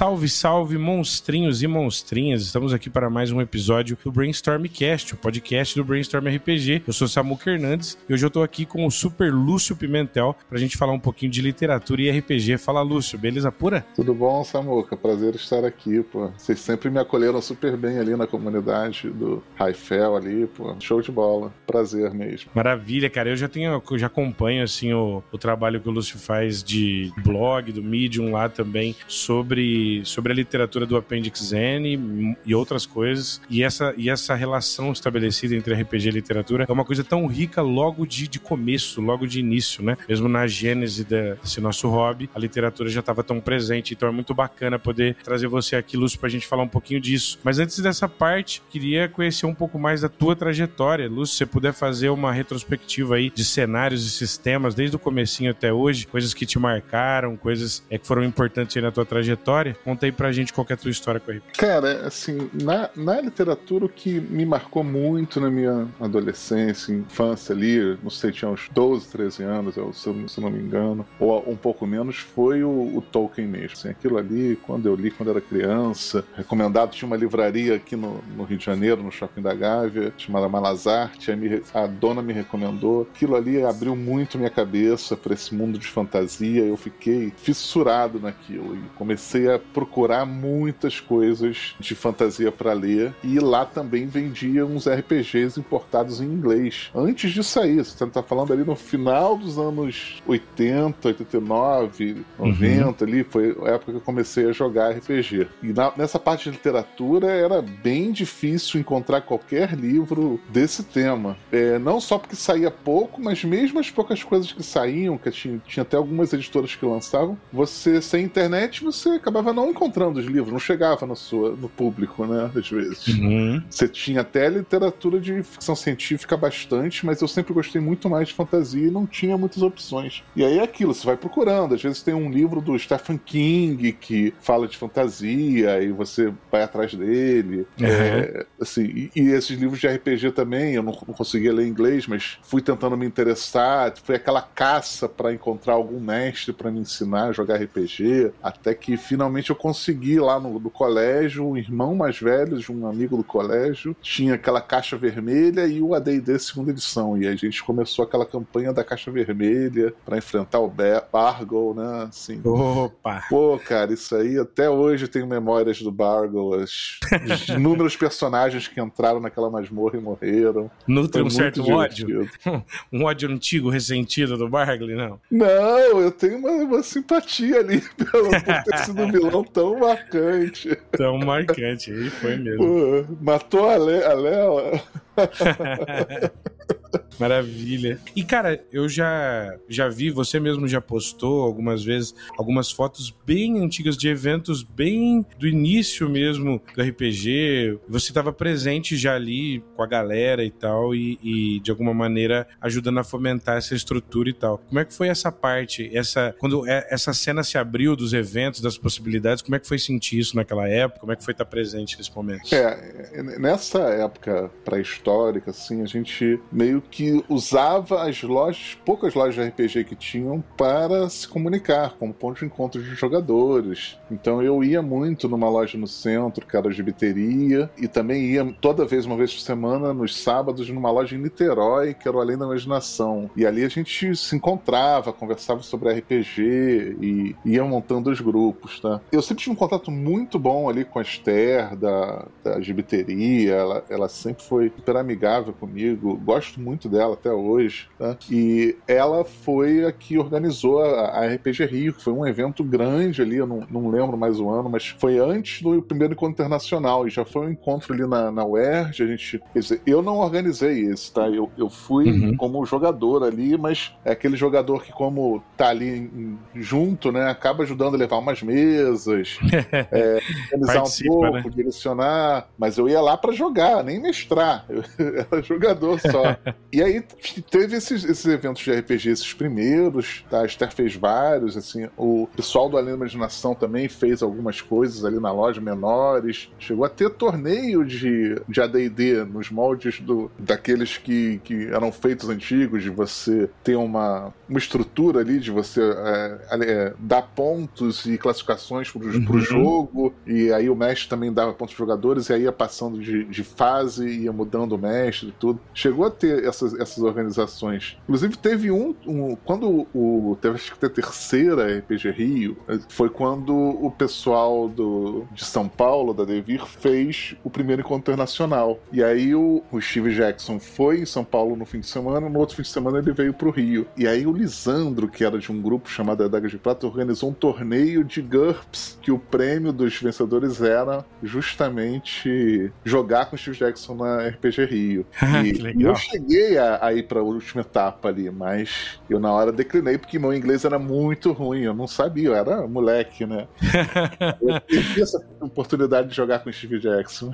Salve, salve, monstrinhos e monstrinhas! Estamos aqui para mais um episódio do Brainstormcast, o podcast do Brainstorm RPG. Eu sou Samuca Hernandes e hoje eu estou aqui com o Super Lúcio Pimentel para a gente falar um pouquinho de literatura e RPG. Fala, Lúcio, beleza pura? Tudo bom, Samuca? Prazer estar aqui, pô. Vocês sempre me acolheram super bem ali na comunidade do Raifel ali, pô. Show de bola. Prazer mesmo. Maravilha, cara. Eu já tenho, eu já acompanho assim o, o trabalho que o Lúcio faz de blog, do Medium lá também sobre sobre, a literatura do Appendix N e outras coisas. E essa, e essa relação estabelecida entre RPG e literatura é uma coisa tão rica logo de, de começo, logo de início, né? Mesmo na gênese desse nosso hobby, a literatura já estava tão presente. Então é muito bacana poder trazer você aqui, Lúcio, para a gente falar um pouquinho disso. Mas antes dessa parte, queria conhecer um pouco mais da tua trajetória. Lúcio, se você puder fazer uma retrospectiva aí de cenários e sistemas desde o comecinho até hoje, coisas que te marcaram, coisas é, que foram importantes aí na tua trajetória? Conta aí pra gente qual é a tua história com a RPG. Cara, assim, na, na literatura o que me marcou muito na minha adolescência, infância ali, não sei, tinha uns 12, 13 anos, eu, se, eu, se não me engano, ou um pouco menos, foi o, o Tolkien mesmo. Assim, aquilo ali, quando eu li quando era criança, recomendado, tinha uma livraria aqui no, no Rio de Janeiro, no Shopping da Gávea, chamada Malazarte, a, dona me recomendou. Aquilo ali abriu muito minha cabeça para esse mundo de fantasia, eu fiquei fissurado naquilo e comecei a procurar muitas coisas de fantasia para ler e lá também vendia uns RPGs importados em inglês. Antes de sair, você tá falando ali no final dos anos 80, 89, 90 uhum. ali, foi a época que eu comecei a jogar RPG. E na, nessa parte de literatura era bem difícil encontrar qualquer livro desse tema. É, não só porque saía pouco, mas mesmo as poucas coisas que saíam, que tinha, tinha até algumas editoras que lançavam, você sem internet você acabava acabava não encontrando os livros, não chegava no, sua, no público, né? Às vezes. Uhum. Você tinha até literatura de ficção científica bastante, mas eu sempre gostei muito mais de fantasia e não tinha muitas opções. E aí é aquilo, você vai procurando. Às vezes tem um livro do Stephen King que fala de fantasia e você vai atrás dele. Uhum. É, assim, e, e, esses livros de RPG também, eu não, não conseguia ler inglês, mas fui tentando me interessar. Foi aquela caça para encontrar algum mestre para me ensinar a jogar RPG, até que finalmente finalmente eu consegui lá no, no colégio, um irmão mais velho de um amigo do colégio, tinha aquela caixa vermelha e o AD&D segunda edição, e a gente começou aquela campanha da caixa vermelha para enfrentar o Bargle, né, assim. Opa! Pô, cara, isso aí, até hoje eu tenho memórias do Bargle, as, os inúmeros personagens que entraram naquela masmorra e morreram. Nutre um certo ódio? um ódio antigo, ressentido do Bargle, não? Não, eu tenho uma, uma simpatia ali pelo, por ter sido um vilão tão marcante. Tão marcante, ele foi mesmo. Pô, matou a Léo. Maravilha. E cara, eu já já vi, você mesmo já postou algumas vezes algumas fotos bem antigas de eventos bem do início mesmo do RPG. Você estava presente já ali com a galera e tal e, e, de alguma maneira ajudando a fomentar essa estrutura e tal. Como é que foi essa parte? Essa quando é, essa cena se abriu dos eventos, das possibilidades, como é que foi sentir isso naquela época? Como é que foi estar presente nesse momento? É, nessa época pré-histórica assim, a gente meio que usava as lojas, poucas lojas de RPG que tinham, para se comunicar, como ponto de encontro de jogadores. Então eu ia muito numa loja no centro, que era de biteria, e também ia toda vez, uma vez por semana, nos sábados, numa loja em Niterói, que era o Além da Imaginação. E ali a gente se encontrava, conversava sobre RPG e ia montando os grupos, tá? Eu sempre tive um contato muito bom ali com a Esther, da, da gibiteria, ela, ela sempre foi super amigável comigo, gosto muito dela até hoje. Tá? E ela foi a que organizou a, RPG Rio, que foi um evento grande ali, eu não, não lembro mais o ano, mas foi antes do primeiro encontro internacional, e já foi um encontro ali na, na UERJ, a gente. Quer dizer, eu não organizei esse, tá? Eu, eu fui uhum. como jogador ali, mas é aquele jogador que, como tá ali junto, né, acaba ajudando a levar umas mesas, é, organizar um pouco, né? direcionar, mas eu ia lá para jogar, nem mestrar. Eu era jogador só. e e aí teve esses, esses eventos de RPG, esses primeiros, tá? A Esther fez vários, assim, o pessoal do Além da Imaginação também fez algumas coisas ali na loja menores. Chegou a ter torneio de, de AD&D nos moldes do, daqueles que, que eram feitos antigos, de você ter uma, uma estrutura ali, de você é, é, dar pontos e classificações pro, uhum. pro jogo, e aí o mestre também dava pontos para jogadores, e aí ia passando de, de fase, ia mudando o mestre e tudo. Chegou a ter essas, essas organizações. Inclusive teve um, um quando o, teve acho que ter terceira RPG Rio, foi quando o pessoal do, de São Paulo, da Devir, fez o primeiro encontro internacional. E aí o, o Steve Jackson foi em São Paulo no fim de semana, no outro fim de semana ele veio pro Rio. E aí o Lisandro, que era de um grupo chamado Adagas de Prata, organizou um torneio de GURPS, que o prêmio dos vencedores era justamente jogar com o Steve Jackson na RPG Rio. e, e eu cheguei a, a ir pra última etapa ali, mas eu na hora declinei porque meu inglês era muito ruim, eu não sabia, eu era moleque, né? eu perdi essa oportunidade de jogar com o Steve Jackson.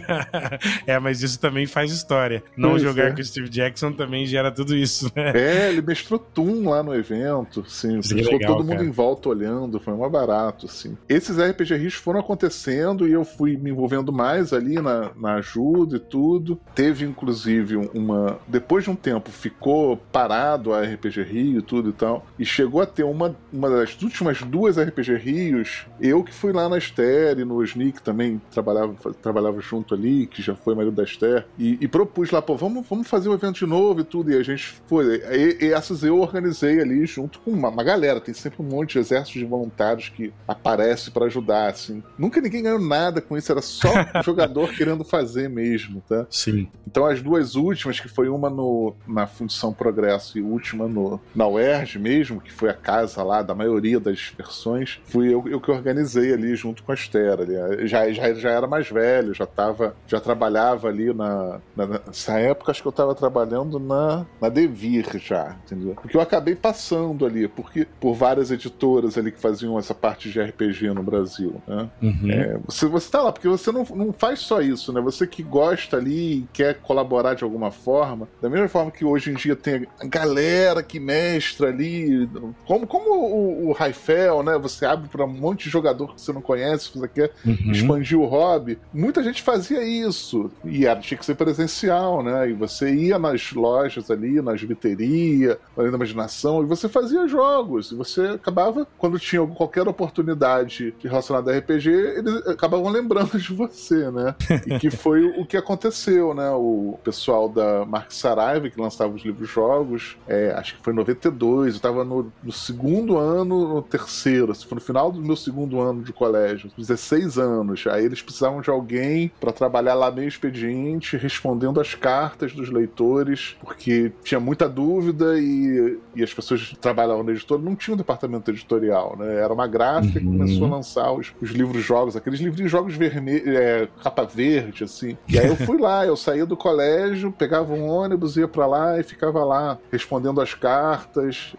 é, mas isso também faz história. Não pois jogar é. com o Steve Jackson também gera tudo isso, né? É, ele mestrou Tum lá no evento, sim. Ficou legal, todo mundo cara. em volta olhando, foi mais barato, assim. Esses RPG Rios foram acontecendo e eu fui me envolvendo mais ali na, na ajuda e tudo. Teve, inclusive, uma. Depois de um tempo, ficou parado a RPG Rio e tudo e tal. E chegou a ter uma, uma das últimas duas RPG Rios. Eu que fui lá na Esther e no Sneak também trabalhava, trabalhava junto ali, que já foi marido da Esther. E, e propus lá, pô, vamos, vamos fazer um evento de novo e tudo. E a gente foi. E, e essas eu organizei ali junto com uma, uma galera. Tem sempre um monte de exércitos de voluntários que aparece para ajudar, assim. Nunca ninguém ganhou nada com isso, era só o jogador querendo fazer mesmo, tá? Sim. Então as duas últimas, que foi uma no, na Fundição Progresso e última no, na UERJ mesmo, que foi a casa lá da maioria das versões, fui eu, eu que organizei ali junto com a Esther. Ali. Já, já, já era mais velho, já tava, já trabalhava ali na, na nessa época, acho que eu estava trabalhando na, na Devir já, entendeu? Porque eu acabei passando ali, porque por várias editoras ali que faziam essa parte de RPG no Brasil, né? Uhum. É, você, você tá lá, porque você não, não faz só isso, né? Você que gosta ali e quer colaborar de alguma forma, da mesma forma que hoje em dia tem a galera que mestra ali, como, como o, o Raifel, né? Você abre para um monte de jogador que você não conhece, você quer uhum. expandir o hobby. Muita gente fazia isso, e era, tinha que ser presencial, né? E você ia nas lojas ali, nas viterias, além da imaginação, e você fazia jogos, e você acabava, quando tinha qualquer oportunidade relacionada a RPG, eles acabavam lembrando de você, né? E que foi o que aconteceu, né? O pessoal da Mark Saraiva, que lançava os livros-jogos, é, acho que foi em 92, eu estava no, no, segundo ano, no terceiro, assim, foi no final do meu segundo ano de colégio, 16 anos. Aí eles precisavam de alguém para trabalhar lá meio expediente, respondendo as cartas dos leitores, porque tinha muita dúvida e, e as pessoas que trabalhavam na editora não tinham um departamento editorial, né? Era uma gráfica uhum. que começou a lançar os, os livros-jogos, aqueles livros-jogos vermelhos, é, capa verde, assim. E aí eu fui lá, eu saía do colégio, pegava um ônibus, ia para lá e ficava lá respondendo as cartas,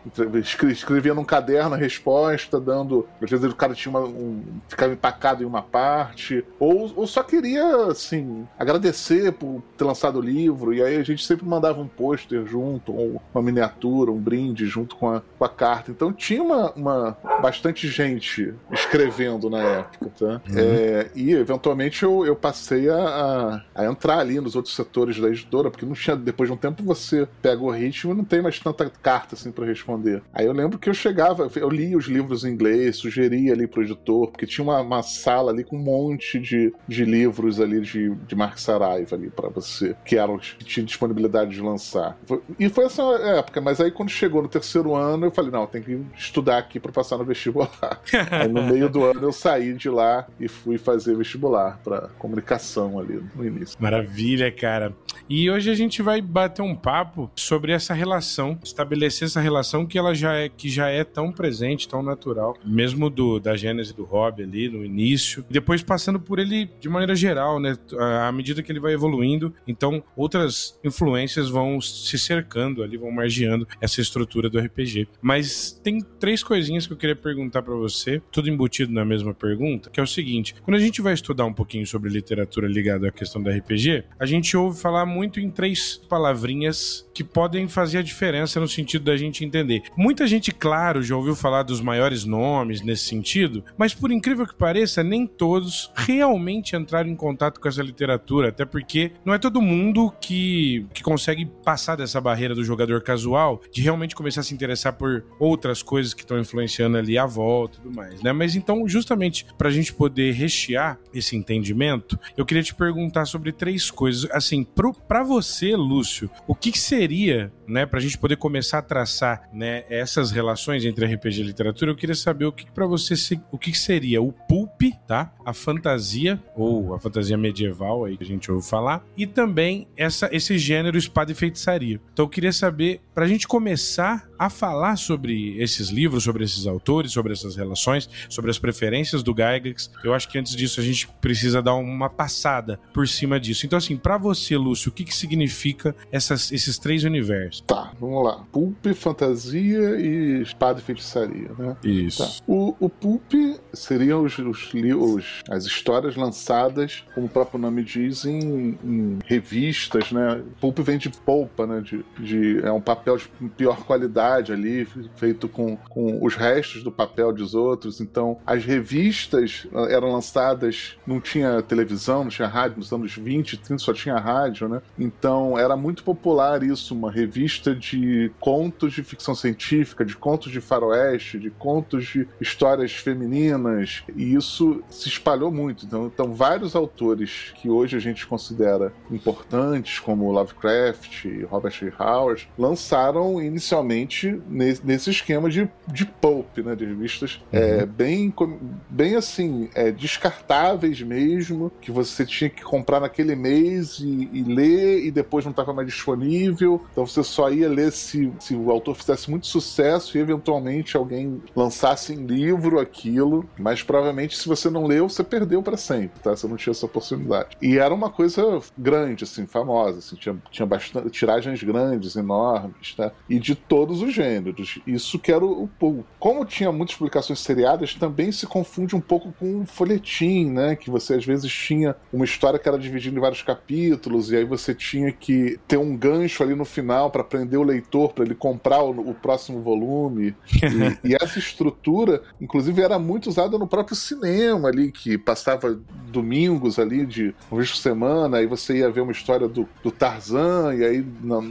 escrevia num caderno a resposta, dando. Às vezes o cara tinha uma, um, ficava empacado em uma parte, ou, ou só queria, assim, agradecer por ter lançado o livro, e aí a gente sempre mandava um pôster junto, ou uma miniatura, um brinde junto com a, com a carta. Então tinha uma, uma bastante gente escrevendo na época, tá? Uhum. É, e eventualmente eu, eu passei a, a, a, entrar ali nos outros setores da editora, porque não tinha, depois de um tempo você pega o ritmo e não tem mais tanta carta assim para responder. Aí eu lembro que eu chegava, eu lia os livros em inglês, sugeria ali pro editor, porque tinha uma, uma sala ali com um monte de, de livros ali de, de Mark Saraiva ali para você, que eram que tinha disponibilidade de lançar. E foi essa época, mas aí quando chegou no terceiro ano, eu falei, não, tem que estudar aqui para passar no vestibular. aí no meio do ano eu saí de lá e fui fazer vestibular para comunicação ali no início. Maravilha, cara. E hoje a gente vai bater um papo sobre essa relação, estabelecer essa relação que ela já é que já é tão presente, tão natural, mesmo do da gênese do hobby ali no início, depois passando por ele de maneira geral, né, à medida que ele vai evoluindo, então outras influências vão se cercando ali, vão margeando essa estrutura do RPG. Mas tem três coisinhas que eu queria perguntar para você, tudo embutido na mesma pergunta, que é o seguinte: quando a gente vai estudar um pouquinho sobre literatura ligada à questão do RPG, a gente ouve falar muito em três três palavrinhas que podem fazer a diferença no sentido da gente entender. Muita gente, claro, já ouviu falar dos maiores nomes nesse sentido, mas por incrível que pareça, nem todos realmente entraram em contato com essa literatura, até porque não é todo mundo que, que consegue passar dessa barreira do jogador casual, de realmente começar a se interessar por outras coisas que estão influenciando ali a volta e tudo mais, né? Mas então, justamente para a gente poder rechear esse entendimento, eu queria te perguntar sobre três coisas. Assim, para você, Lúcio, o que, que seria, né, para a gente poder começar a traçar, né, essas relações entre RPG e literatura? Eu queria saber o que, que para você o que, que seria o pulp, tá? A fantasia ou a fantasia medieval aí que a gente ouve falar e também essa esse gênero espada e feitiçaria. Então eu queria saber para a gente começar a falar sobre esses livros, sobre esses autores, sobre essas relações, sobre as preferências do Gygax. Eu acho que antes disso a gente precisa dar uma passada por cima disso. Então, assim, para você, Lúcio, o que, que significa essas, esses três universos? Tá, vamos lá. Pulp, fantasia e espada e feitiçaria, né? Isso. Tá. O, o Pulp seriam os, os, os, as histórias lançadas, como o próprio nome diz, em, em revistas, né? Pulp vem de polpa, né? De, de, é um papel de pior qualidade ali, feito com, com os restos do papel dos outros. Então, as revistas eh, eram lançadas, não tinha televisão, não tinha rádio, nos anos 20, 30 só tinha rádio, né? Então, era muito popular isso, uma revista de contos de ficção científica, de contos de faroeste, de contos de histórias femininas, e isso se espalhou muito. Então, então vários autores que hoje a gente considera importantes, como Lovecraft, Robert E. Howard, lançaram inicialmente nesse, nesse esquema de, de pulp, né, de revistas uhum. é, bem, bem assim, é, descartáveis mesmo, que você tinha que comprar naquele mês e, e ler e depois não estava mais disponível. Então você só ia ler se, se o autor fizesse muito sucesso e eventualmente alguém lançasse em livro aquilo, mas provavelmente se você não leu, você perdeu para sempre, tá? Você não tinha essa oportunidade. E era uma coisa grande, assim, famosa, assim, tinha, tinha bastante tiragens grandes, enormes, tá? E de todos os gêneros. Isso que era o, o como tinha muitas publicações seriadas, também se confunde um pouco com um folhetim, né? Que você às vezes tinha uma história que era dividida em vários capítulos e aí você tinha que ter um gancho ali no final para prender o leitor para ele comprar o, o, próximo volume. E, e essa estrutura, inclusive, era muito usada no próprio cinema ali, que passava domingos ali de uma vez por semana, aí você ia ver uma história do, do Tarzan, e aí na,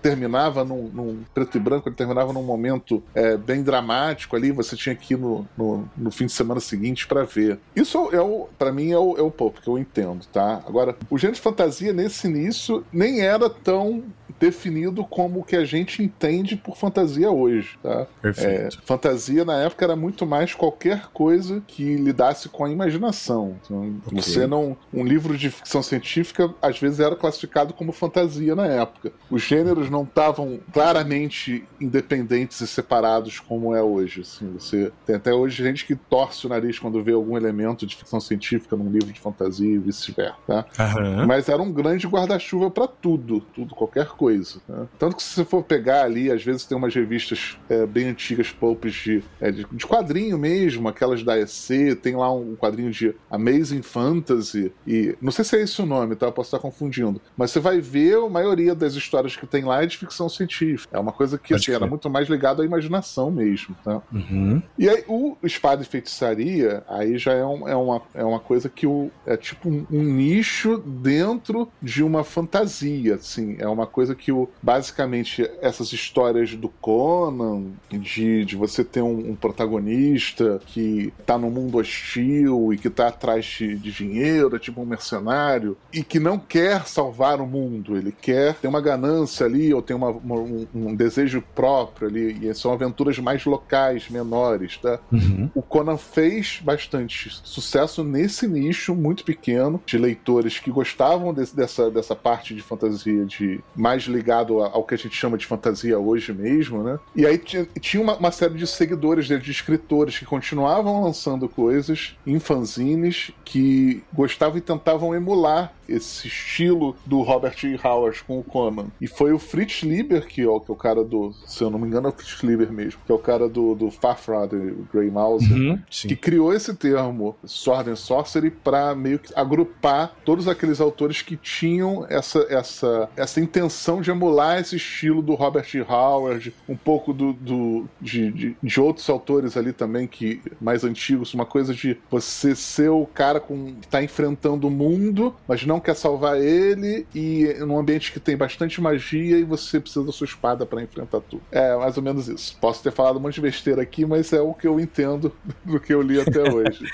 terminava num, num, preto e branco, ele terminava num momento é, bem dramático ali, você tinha que ir no, no, no fim de semana seguinte para ver. Isso é o, para mim é o, é o pop que eu entendo, tá? Agora, o gênero de fantasia nesse início nem era tão definido como o que a gente entende por fantasia hoje, tá? Perfeito. É, fantasia na época era muito mais qualquer coisa que lidasse com a imaginação. Então, okay. Você não, um livro de ficção científica às vezes era classificado como fantasia na época. Os gêneros não estavam claramente independentes e separados como é hoje. Assim, você tem até hoje gente que torce o nariz quando vê algum elemento de ficção científica num livro de fantasia e vice-versa. Tá? Uhum. Mas era um grande guarda-chuva para tudo, tudo qualquer coisa. Né? Tanto que se você for pegar ali, às vezes tem umas revistas é, bem antigas, pulps de, é, de, de, quadrinho mesmo, aquelas da EC, tem lá um quadrinho de Amazing Fantasy, e não sei se é esse o nome, tá? Eu posso estar confundindo. Mas você vai ver a maioria das histórias que tem lá é de ficção científica. É uma coisa que assim, era muito mais ligada à imaginação mesmo, tá? Uhum. E aí, o Espada e Feitiçaria, aí já é, um, é, uma, é uma coisa que o, é tipo um, um nicho dentro de uma fantasia, assim. É uma coisa que o, basicamente essas histórias do Conan, de, de você ter um, um protagonista que tá num mundo hostil e que tá atrás de, de dinheiro, é tipo um mercenário, e que não quer salvar o mundo, ele quer ter uma ganância ali, ou tem uma, uma, um, um, desejo próprio ali, e são aventuras mais locais, menores, tá? Uhum. O Conan fez bastante sucesso nesse nicho muito pequeno de leitores que gostavam desse, dessa, dessa parte de fantasia de mais ligado ao que a gente chama de fantasia hoje mesmo, né? E aí tinha uma, uma série de seguidores dele, de escritores que continuavam lançando coisas em fanzines que gostavam e tentavam emular esse estilo do Robert E. Howard com o Conan. E foi o Fritz Lieber, que, ó, que é o cara do. Se eu não me engano, é o Fritz Lieber mesmo, que é o cara do, do Farfraud, Grey Mouse, uhum, que criou esse termo Sword and Sorcery para meio que agrupar todos aqueles autores que tinham essa, essa, essa intenção de emular esse estilo do Robert. Howard, um pouco do, do de, de, de, outros autores ali também que mais antigos, uma coisa de você ser o cara com, que está enfrentando o mundo, mas não quer salvar ele e num ambiente que tem bastante magia e você precisa da sua espada para enfrentar tudo. É mais ou menos isso. Posso ter falado um monte de besteira aqui, mas é o que eu entendo do que eu li até hoje.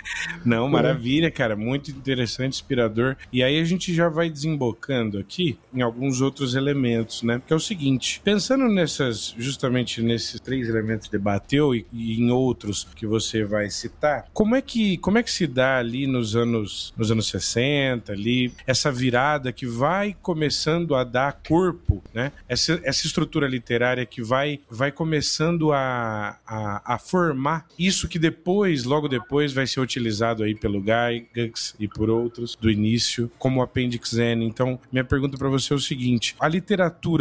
não, maravilha, cara, muito interessante, inspirador. E aí a gente já vai desembocando aqui em alguns outros elementos, né? Que é o seguinte, pensando nessas, justamente nesses três elementos que debateu e, e em outros que você vai citar, como é que como é que se dá ali nos anos nos anos 60 ali essa virada que vai começando a dar corpo, né? Essa, essa estrutura literária que vai, vai começando a, a, a formar isso que depois, logo depois, vai ser utilizado aí pelo Gygax e por outros do início como Appendix N. Então, minha pergunta para você é o seguinte: a literatura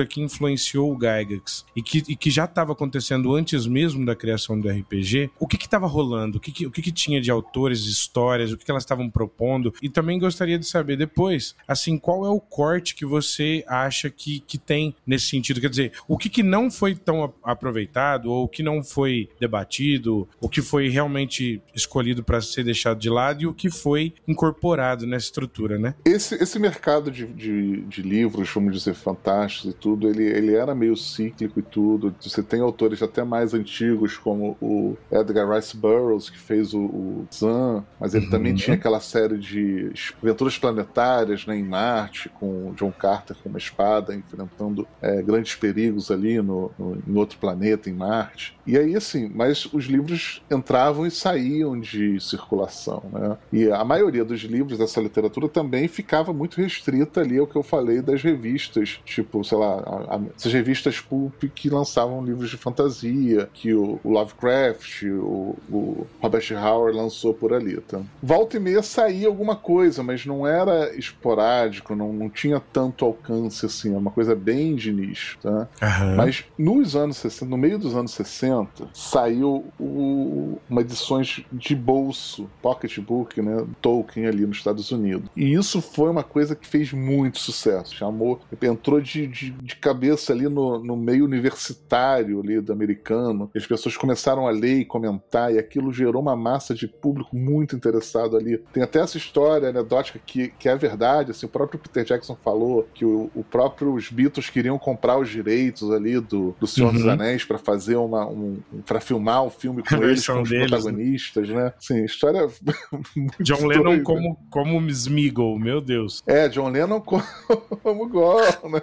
que influenciou o Gygax e que, e que já estava acontecendo antes mesmo da criação do RPG, o que estava rolando? O, que, que o que, que, tinha de autores, histórias, o que, elas estavam propondo? E também gostaria de saber depois assim, qual é o corte que você acha que, que tem nesse sentido? Quer dizer, o que, que não foi tão aproveitado, ou o que não foi debatido, o que foi realmente escolhido para ser deixado de lado e o que foi incorporado nessa estrutura, né? Esse, esse mercado de, de, de livros, vamos dizer, fantásticos e tudo, ele, ele era meio cíclico e tudo. Você tem autores até mais antigos, como o Edgar Rice Burroughs, que fez o, o Zan, mas ele uhum. também tinha aquela série de aventuras planetárias né, em Marte, com John Carter com uma espada, enfrentando é, grandes perigos ali no, no, em outro planeta, em Marte. E aí, assim, mas os livros entravam e saíam de circulação, né? E a maioria dos livros dessa literatura também ficava muito restrita ali ao que eu falei das revistas, tipo, sei lá, a, a, essas revistas pulp que lançavam livros de fantasia, que o, o Lovecraft, o, o, Robert Howard lançou por ali, tá? Volta e meia saía alguma coisa, mas não era esporádico, não, não tinha tanto alcance assim, é uma coisa bem de nicho, tá? Uhum. Mas nos anos 60, no meio dos anos 60, saiu o, uma edições de bolso, pocketbook, né, Tolkien ali nos Estados Unidos. E isso foi uma coisa que fez muito sucesso, chamou, entrou de, de, de cabeça ali no, no meio universitário ali do americano, as pessoas começaram a ler e comentar, e aquilo gerou uma massa de público muito interessado ali. Tem até essa história anedótica que, que é verdade, assim, o próprio Peter Jackson falou que o, o próprio os Beatles queriam comprar os direitos ali do, do Senhor uhum. dos Anéis para fazer uma um, para filmar o um filme com eles como deles, né? protagonistas, né? né? Sim, história John Lennon doida. como como Smeagol, meu Deus. É, John Lennon como, Gollum, né?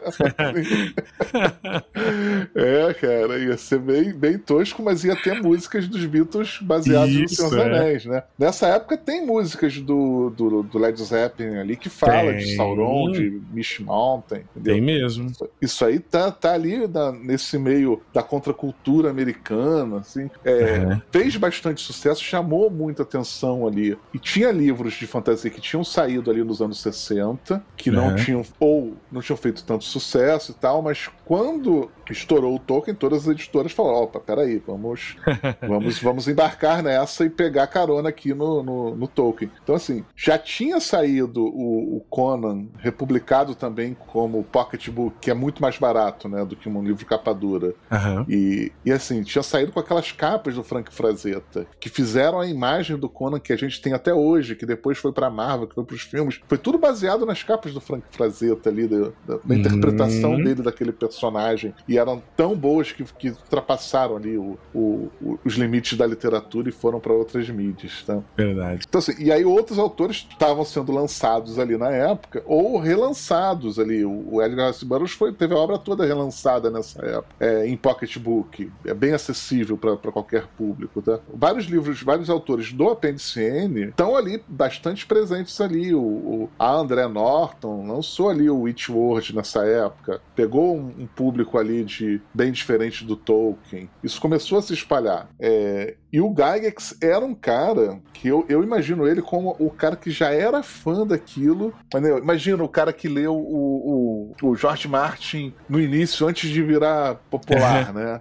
É, cara, ia ser bem, bem tosco, mas ia ter músicas dos Beatles baseadas Isso, no Senhor dos é. Anéis, né? Nessa época tem músicas do, do, do Led Zeppelin ali que fala Tem. de Sauron, de Mish Mountain, entendeu? Tem mesmo. Isso aí tá, tá ali na, nesse meio da contracultura americana, assim. É, Fez bastante sucesso, chamou muita atenção ali. E tinha livros de fantasia que tinham saído ali nos anos 60, que não tinham, ou não tinham feito tanto sucesso e tal, mas quando estourou o Tolkien, todas as editoras falaram: opa, peraí, vamos, vamos, vamos embarcar nessa e pegar carona aqui no, no, no Tolkien. Então, assim, já tinha saído o, o Conan republicado também como pocketbook, que é muito mais barato, né, do que um livro capa dura. Uhum. E, e assim, tinha saído com aquelas capas do Frank Frazetta, que fizeram a imagem do Conan que a gente tem até hoje, que depois foi pra Marvel, que foi pros filmes. Foi tudo baseado nas capas do Frank Frazetta ali, da, da, da interpretação uhum. dele daquele personagem. E eram tão boas que, que ultrapassaram ali o, o, o, os limites da literatura e foram para outras mídias. Tá? Verdade. Então, assim, e aí outros autores estavam sendo lançados ali na época, ou relançados ali. O Edgar Rice Burroughs foi, teve a obra toda relançada nessa época, é, em pocketbook. É bem acessível para qualquer público. Tá? Vários livros, vários autores do Apêndice N estão ali bastante presentes ali. O, a André Norton lançou ali o Witchworld nessa época. Época, pegou um, um público ali de bem diferente do Tolkien. Isso começou a se espalhar. É, e o Gygax era um cara que eu, eu imagino ele como o cara que já era fã daquilo. Imagina o cara que leu o, o, o George Martin no início, antes de virar popular, né?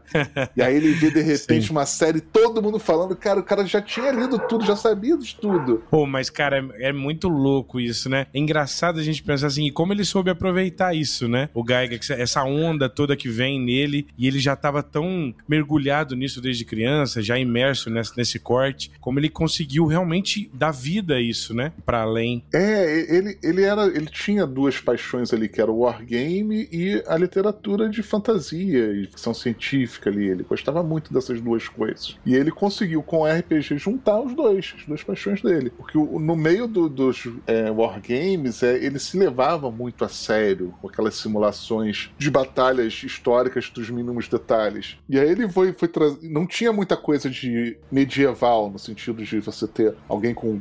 E aí ele vê de repente Sim. uma série, todo mundo falando, cara, o cara já tinha lido tudo, já sabia de tudo. Pô, mas cara, é, é muito louco isso, né? É engraçado a gente pensar assim, e como ele soube aproveitar isso, né? O Gygax, essa onda toda que vem nele, e ele já tava tão mergulhado nisso desde criança, já imerso nesse, nesse corte, como ele conseguiu realmente dar vida a isso, né? Para além. É, ele, ele era, ele tinha duas paixões ali, que era o wargame e a literatura de fantasia e ficção científica ali. Ele gostava muito dessas duas coisas. E ele conseguiu com o RPG juntar os dois, as duas paixões dele, porque no meio do, dos é, wargames é, ele se levava muito a sério com aquelas simulações de batalhas históricas dos mínimos detalhes. E aí ele foi, foi não tinha muita coisa de medieval no sentido de você ter alguém com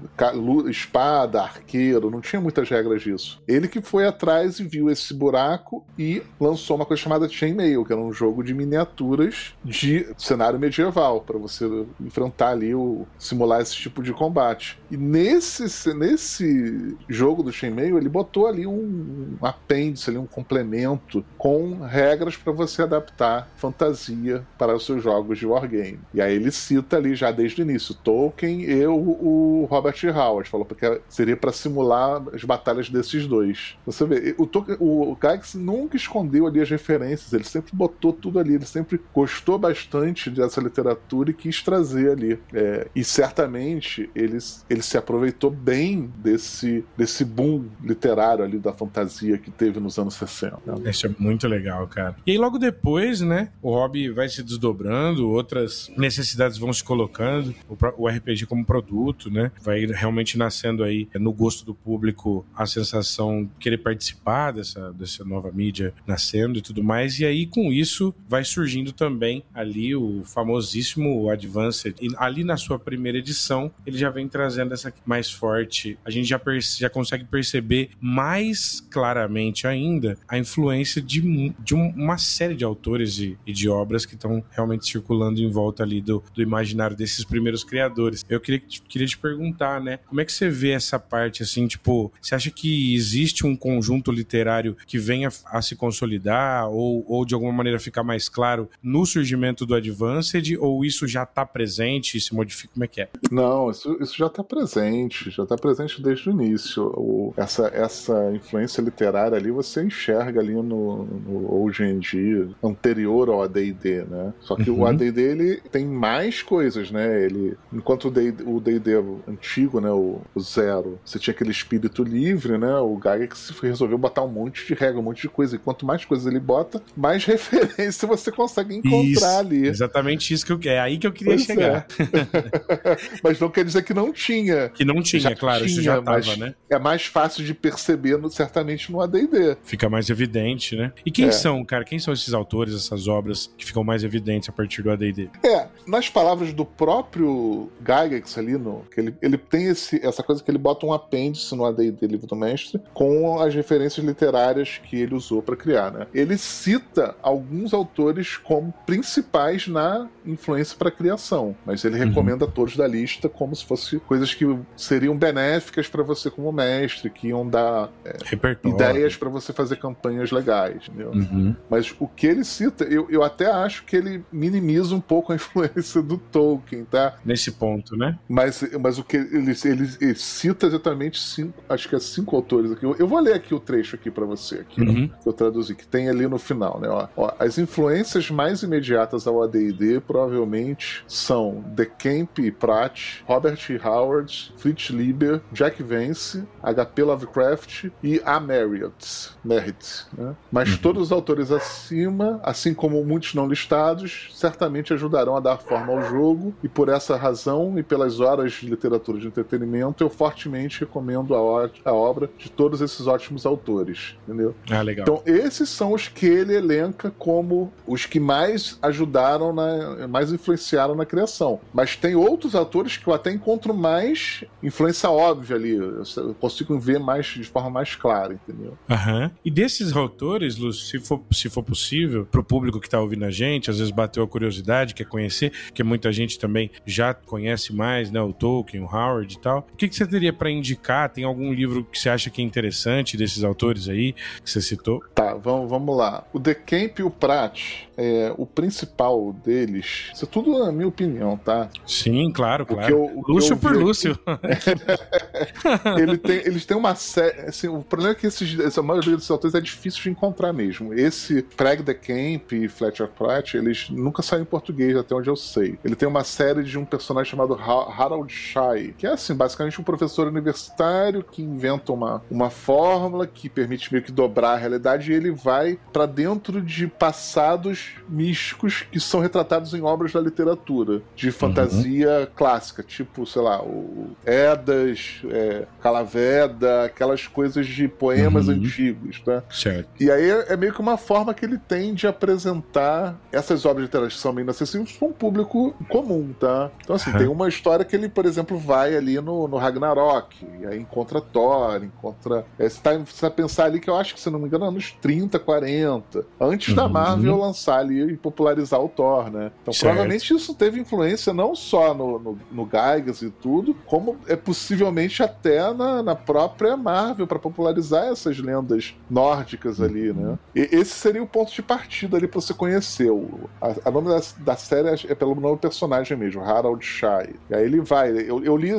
espada, arqueiro, não tinha muitas regras disso. Ele que foi atrás e viu esse buraco e lançou uma coisa chamada Chainmail, que era um jogo de miniaturas de cenário medieval, para você enfrentar ali, o, simular esse tipo de combate. E nesse, nesse jogo do Chainmail, ele botou ali um, um apêndice, ali, um complemento com regras para você adaptar fantasia para os seus jogos de wargame. E aí ele cita ali já desde o início, Tolkien e o, o Robert Howard, falou que seria para simular as batalhas desses dois. Você vê, o, Tolkien, o nunca escondeu ali as referências, ele sempre botou tudo ali, ele sempre gostou bastante dessa literatura e quis trazer ali. É, e certamente ele, ele se aproveitou bem desse, desse boom literário ali da fantasia que teve nos anos 60. Né? Isso é muito legal, cara. E aí logo depois, né, o hobby vai se desdobrando, outras necessidades vão se colocando, o, RPG como produto, né, vai realmente nascendo aí no gosto do público a sensação de querer participar dessa, dessa nova mídia nascendo e tudo mais, e aí com isso vai surgindo também ali o famosíssimo Advanced, e ali na sua primeira edição ele já vem trazendo essa mais forte, a gente já, já consegue perceber mais claramente ainda a influência de, de uma série de autores e, e de obras que estão realmente circulando em volta ali do, do imaginário desses primeiros criadores. Eu queria, queria te perguntar, né? Como é que você vê essa parte, assim, tipo, você acha que existe um conjunto literário que venha a se consolidar ou, ou de alguma maneira ficar mais claro no surgimento do Advanced ou isso já está presente e se modifica? Como é que é? Não, isso, isso já está presente, já está presente desde o início. O, essa, essa influência literária ali você enxerga ali no, no hoje em dia, anterior ao AD&D, né? Só que uhum. o AD&D ele tem mais coisas, né? Ele, enquanto o D&D antigo, né, o, o, zero, você tinha aquele espírito livre, né? O Gygax resolveu botar um monte de regra, um monte de coisa. E quanto mais coisas ele bota, mais referência você consegue encontrar isso, ali. Exatamente isso que eu é aí que eu queria pois chegar. É. mas não quer dizer que não tinha. Que não tinha, já claro, tinha, isso já tava, né? É mais fácil de perceber, no, certamente, no AD&D. Fica mais evidente, né? E quem é. são, cara? Quem são esses autores, essas obras que ficam mais evidentes a partir do AD&D? É, nas palavras do próprio Gygax ali, no, que ele, ele tem esse, essa coisa que ele bota um apêndice no AD&D Livro do Mestre com as referências literárias que ele usou para criar, né? Ele cita alguns autores como principais na influência para a criação, mas ele uhum. recomenda todos da lista como se fossem coisas que seriam benéficas para você como mestre, que iam dar é, ideias para você fazer campanhas legais, entendeu? Uhum. Mas o que ele cita, eu, eu até acho que ele minimiza um pouco a influência do Tolkien, tá? Nesse ponto, né? Mas, mas o que ele, ele, ele cita exatamente cinco, acho que é cinco autores aqui. Eu, eu vou ler aqui o trecho aqui para você, aqui, uhum. ó, que eu traduzi, que tem ali no final, né? Ó, ó, as influências mais imediatas ao AD&D provavelmente são The Camp e Pratt, Robert Howard, Fritz Lieber, Jack Vance, H.P. Lovecraft e A. Marriott, Merritt, né? Mas uhum. todos os autores acima, assim como muitos não listados, certamente ajudarão a dar forma ao jogo jogo, e por essa razão e pelas horas de literatura de entretenimento, eu fortemente recomendo a, a obra de todos esses ótimos autores, entendeu? Ah, legal. Então, esses são os que ele elenca como os que mais ajudaram, na, mais influenciaram na criação. Mas tem outros autores que eu até encontro mais influência óbvia ali. Eu consigo ver mais de forma mais clara, entendeu? Uhum. E desses autores, Lúcio, se for, se for possível, pro público que tá ouvindo a gente, às vezes bateu a curiosidade, quer conhecer, porque muita gente também já conhece mais, né? O Tolkien, o Howard e tal. O que, que você teria para indicar? Tem algum livro que você acha que é interessante desses autores aí, que você citou? Tá, vamos, vamos lá. O The Camp e o Prat, é, o principal deles, isso é tudo na minha opinião, tá? Sim, claro, claro. O Lúcio por Lúcio. Ele tem, eles têm uma série. Assim, o problema é que esses, essa maioria desses autores é difícil de encontrar mesmo. Esse Craig the Camp e Fletcher Pratt, eles nunca saem em português, até onde eu sei. Ele tem uma série de um personagem chamado Harold Shai, que é assim, basicamente um professor universitário que inventa uma, uma fórmula que permite meio que dobrar a realidade e ele vai para dentro de passados místicos que são retratados em obras da literatura de fantasia uhum. clássica, tipo, sei lá, o Edas, é, Calaveda, aquelas coisas de poemas uhum. antigos, tá? Certo. E aí é, é meio que uma forma que ele tem de apresentar essas obras literárias que são meio inacessíveis para um público comum, tá? Então, assim, uhum. tem uma história que ele, por exemplo, vai ali no, no Ragnarok, e aí encontra Thor, encontra. É, você, tá, você vai pensar ali que eu acho que, se não me engano, anos 30, 40, antes da uhum. Marvel lançar ali e popularizar o Thor, né? Então, certo. provavelmente isso teve influência não só no, no, no Gaigas e tudo, como é possivelmente até na, na própria Marvel para popularizar essas lendas nórdicas ali, né? E esse seria o ponto de partida ali para você conhecer. O a, a nome da, da, série é pelo nome do personagem mesmo, Harold Shai. E aí ele vai. Eu, eu li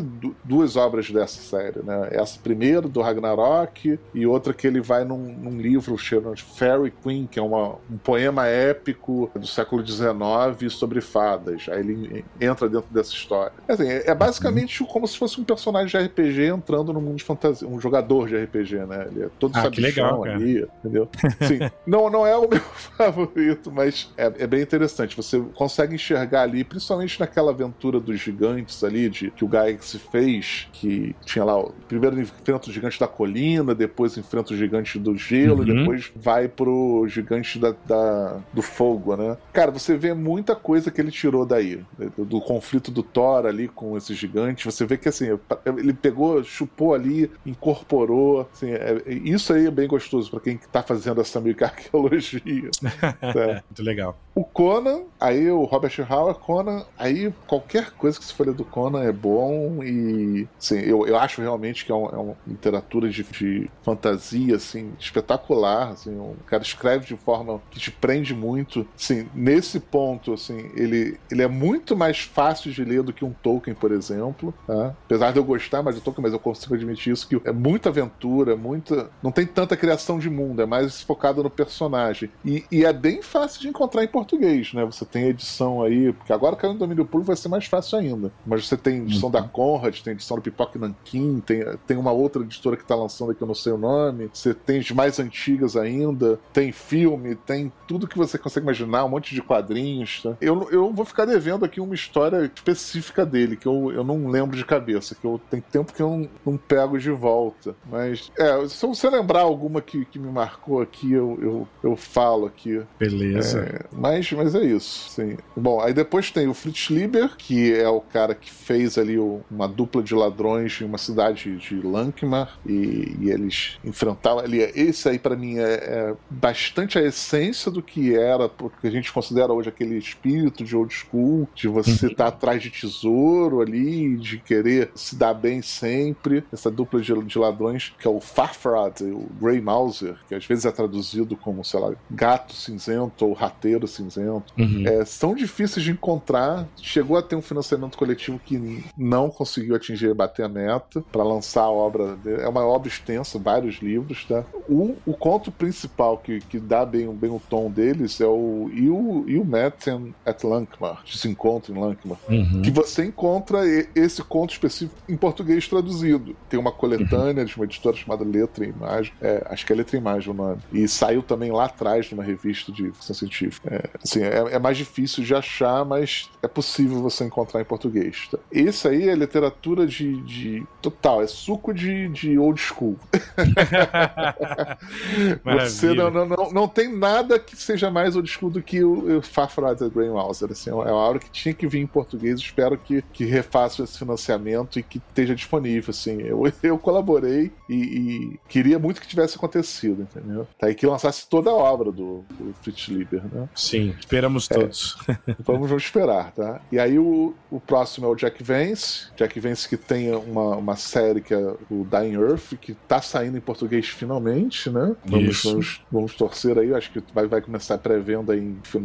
duas obras dessa série, né? Essa primeira do Ragnarok e outra que ele vai num, num livro chamado Fairy Queen, que é uma, um poema épico do século XIX sobre fadas. Aí ele entra dentro dessa história. Assim, é, é basicamente como se fosse um personagem de RPG entrando no mundo de fantasia, um jogador de RPG, né? Ele é todo ah, sabichão ali, entendeu? Sim, não, não é o meu favorito, mas é, é, bem interessante. Você consegue enxergar ali, principalmente naquela aventura dos gigantes ali, de que o Gygax fez, que tinha lá, primeiro enfrenta o gigante da colina, depois enfrenta o gigante do gelo, uhum. depois vai pro gigante da, da, do fogo, né? Cara, você vê muita coisa que ele tirou daí, do, conflito do Thor ali com esses gigantes. Você vê que assim, ele pegou, chupou ali, incorporou. Assim, é, isso aí é bem gostoso para quem tá fazendo essa meio que arqueologia. tá? Muito legal. O Conan, aí o Robert Howard, Conan, aí qualquer coisa que se for do Conan é bom e assim, eu, eu acho realmente que é, um, é uma literatura de, de, fantasia assim, espetacular. Assim, o cara escreve de forma que te prende muito. Assim, nesse ponto, assim, ele, ele é muito mais fácil de ler do que um Tolkien, por exemplo. Tá? Apesar de eu gostar mais do Tolkien, mas eu consigo admitir isso, que é muita aventura, muita. Não tem tanta criação de mundo, é mais focado no personagem. E, e é bem fácil de encontrar em português, né? Você tem edição aí, porque agora o no Domínio Público vai ser mais fácil ainda. Mas você tem edição uhum. da Conrad, tem edição do Pipoque Nankin, tem, tem uma outra editora que tá lançando aqui, eu não sei o nome. Você tem as mais antigas ainda, tem filme, tem tudo que você consegue imaginar, um monte de quadrinhos. Tá? Eu, eu vou ficar devendo aqui uma história específica dele, que eu, eu não lembro de cabeça, que eu tem tempo que eu não, não pego de volta. Mas, é, se você lembrar alguma que, que me marcou aqui, eu, eu, eu falo aqui. Beleza. É, mas, mas é isso. Sim. Bom, aí depois tem o Fritz Lieber, que é o cara que fez ali uma dupla de ladrões em uma cidade de Lankmar, e, e eles enfrentavam. Ali, esse aí, para mim, é, é bastante a essência do que era, porque a gente considera hoje aquele espírito de old school, de você estar uhum. tá atrás de tesouro ali, de querer se dar bem sempre. Essa dupla de, de ladrões, que é o Farfrad, o Grey Mauser, que às vezes é traduzido como, sei lá, gato cinzento ou rateiro cinzento. Uhum. É, são difíceis de encontrar. Chegou a ter um financiamento coletivo que não conseguiu atingir, bater a meta para lançar a obra. É uma obra extensa, vários livros, tá? O, o conto principal que, que dá bem, bem o tom deles é o You, you Met at Lankmar, se encontra em Lankmar, uhum. que você encontra esse conto específico em português traduzido. Tem uma coletânea uhum. de uma editora chamada Letra e Imagem, é, acho que é Letra e Imagem o nome, e saiu também lá atrás numa revista de ficção científica. É, assim, é, é, mais difícil de achar, mas é possível você encontrar em português. Tá? Esse aí é literatura de, de total, é suco de, de old school. você não, não, não, não, tem nada que seja mais old school do que o, o Far From the Mouser. Assim, é uma obra que tinha que vir em português. Espero que, que refaça esse financiamento e que esteja disponível. Assim, eu, eu colaborei e, e queria muito que tivesse acontecido, entendeu? Tá, e que lançasse toda a obra do, do Fritz Lieber, né? Sim, esperamos todos. É, vamos, vamos esperar, tá? E aí o, o próximo é o Jack Vance. Jack Vance que tem uma, uma série que é o Dying Earth, que tá saindo em português finalmente, né? Vamos, vamos, vamos, torcer aí, acho que vai, vai começar a pré-venda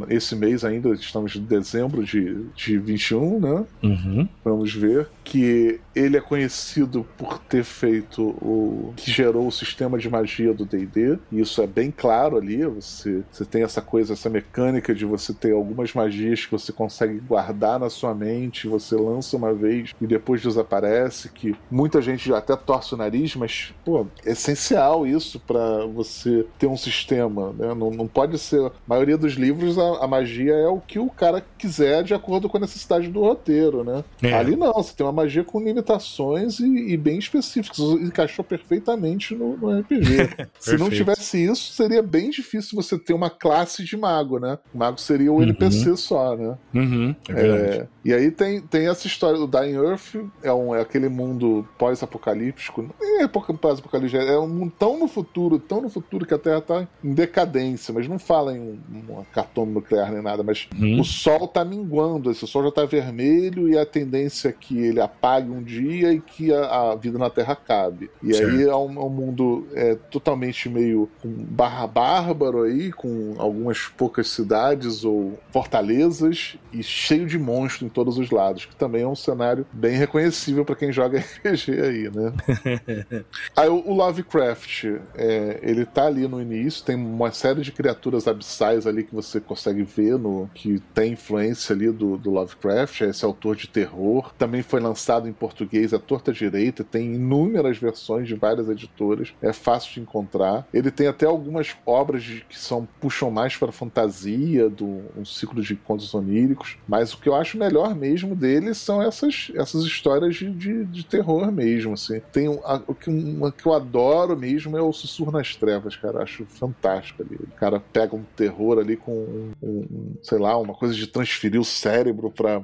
esse mês ainda, estamos em dezembro de, de 21, né? Uhum. Vamos ver. Que ele é conhecido por ter feito o que gerou o sistema de magia do D&D, e isso é bem claro ali, você, você tem essa coisa, essa mecânica de você ter algumas magias que você consegue guardar na sua mente, você lança uma vez e depois desaparece, que muita gente até torce o nariz, mas, pô, é essencial isso para você ter um sistema, né? Não, não pode ser... A maioria dos livros, a, a, magia é o que o cara quiser de acordo com a necessidade do roteiro, né? É. Ali não, você tem uma magia com limitações e, e bem específicas, encaixou perfeitamente no, no RPG. Se não tivesse isso, seria bem difícil você ter uma classe de mago, né? O mago seria o uhum. NPC só, né? Uhum, é é, e aí tem, tem essa história do Dying Earth, é, um, é aquele mundo pós-apocalíptico. É pós-apocalíptico, é um mundo tão no futuro, tão no futuro que a Terra tá em decadência, mas não fala em uma catome nuclear nem nada, mas uhum. o Sol tá minguando, esse Sol já tá vermelho e a tendência é que ele apague um dia e que a, a vida na Terra acabe. E certo. aí é um, é um mundo é, totalmente meio barra bárbaro aí, com algumas poucas cidades ou fortalezas e cheio de monstros em todos os lados, que também é um cenário bem reconhecível para quem joga RPG aí, né? aí o, Lovecraft, é, ele tá ali no início, tem uma série de criaturas abissais ali que você consegue ver no que tem influência ali do, do Lovecraft, é esse autor de terror. Também foi lançado em português a Torta Direita, tem inúmeras versões de várias editoras, é fácil de encontrar. Ele tem até algumas obras de, que são puxam mais para fantasia, do um ciclo de contos oníricos, mas o que eu acho melhor mesmo dele são essas, essas histórias de, de, de terror mesmo, assim. Tem um, a, o que, uma que eu adoro mesmo é o Sussurro nas Trevas, cara, acho fantástico ali. O cara pega um terror ali com um, um sei lá, uma coisa de transferir o cérebro para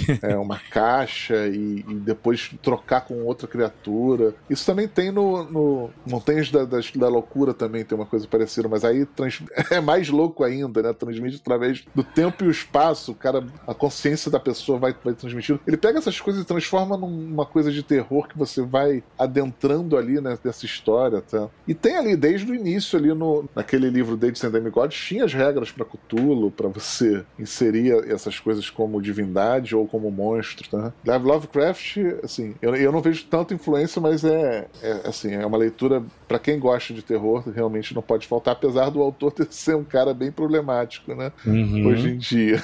é, uma caixa e, e, depois trocar com outra criatura. Isso também tem no, no Montanhas da, da, da Loucura também tem uma coisa parecida, mas aí trans, é mais louco ainda, né? Transmite através do tempo e o espaço, o cara, a consciência da pessoa vai, vai transmitindo. Ele pega essas coisas e transforma numa coisa de terror que você vai adentrando ali, né, dessa história, tá? E tem ali, desde o início, ali no, naquele livro Dates and Demigods, tinha as regras para Cthulhu, para você inserir essas coisas como divindade ou como monstro, tá? Lovecraft, assim, eu, eu não vejo tanta influência, mas é, é assim, é uma leitura para quem gosta de terror, realmente não pode faltar, apesar do autor ter ser um cara bem problemático, né? Uhum. Hoje em dia.